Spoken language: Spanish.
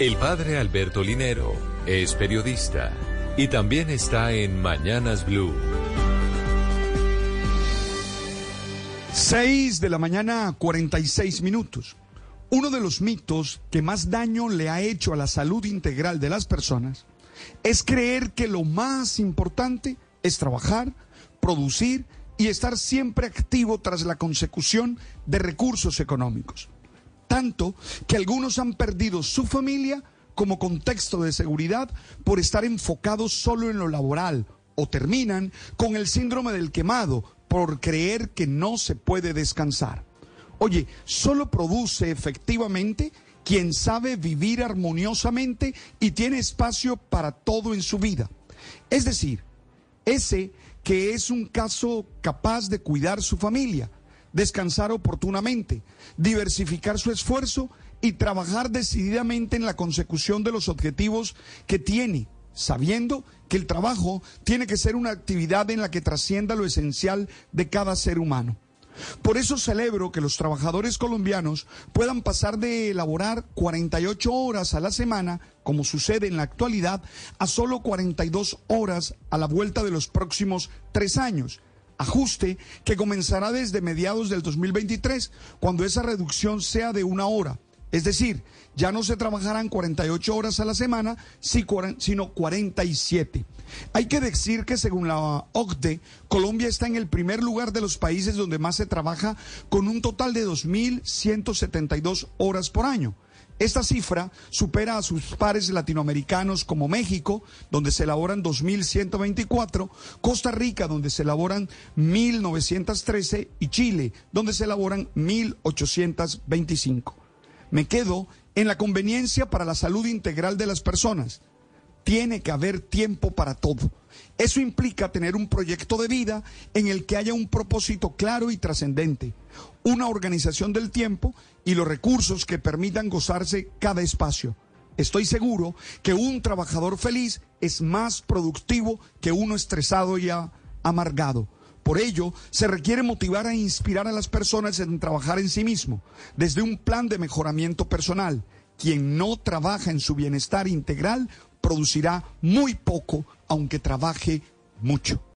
El padre Alberto Linero es periodista y también está en Mañanas Blue. 6 de la mañana, 46 minutos. Uno de los mitos que más daño le ha hecho a la salud integral de las personas es creer que lo más importante es trabajar, producir y estar siempre activo tras la consecución de recursos económicos. Tanto que algunos han perdido su familia como contexto de seguridad por estar enfocados solo en lo laboral o terminan con el síndrome del quemado por creer que no se puede descansar. Oye, solo produce efectivamente quien sabe vivir armoniosamente y tiene espacio para todo en su vida. Es decir, ese que es un caso capaz de cuidar su familia, descansar oportunamente, diversificar su esfuerzo y trabajar decididamente en la consecución de los objetivos que tiene, sabiendo que el trabajo tiene que ser una actividad en la que trascienda lo esencial de cada ser humano. Por eso celebro que los trabajadores colombianos puedan pasar de elaborar 48 horas a la semana, como sucede en la actualidad, a solo 42 horas a la vuelta de los próximos tres años. Ajuste que comenzará desde mediados del 2023, cuando esa reducción sea de una hora. Es decir, ya no se trabajarán 48 horas a la semana, sino 47. Hay que decir que según la OCDE, Colombia está en el primer lugar de los países donde más se trabaja con un total de 2.172 horas por año. Esta cifra supera a sus pares latinoamericanos como México, donde se elaboran 2.124, Costa Rica, donde se elaboran 1.913 y Chile, donde se elaboran 1.825. Me quedo en la conveniencia para la salud integral de las personas. Tiene que haber tiempo para todo. Eso implica tener un proyecto de vida en el que haya un propósito claro y trascendente, una organización del tiempo y los recursos que permitan gozarse cada espacio. Estoy seguro que un trabajador feliz es más productivo que uno estresado y amargado. Por ello, se requiere motivar e inspirar a las personas en trabajar en sí mismo, desde un plan de mejoramiento personal. Quien no trabaja en su bienestar integral producirá muy poco, aunque trabaje mucho.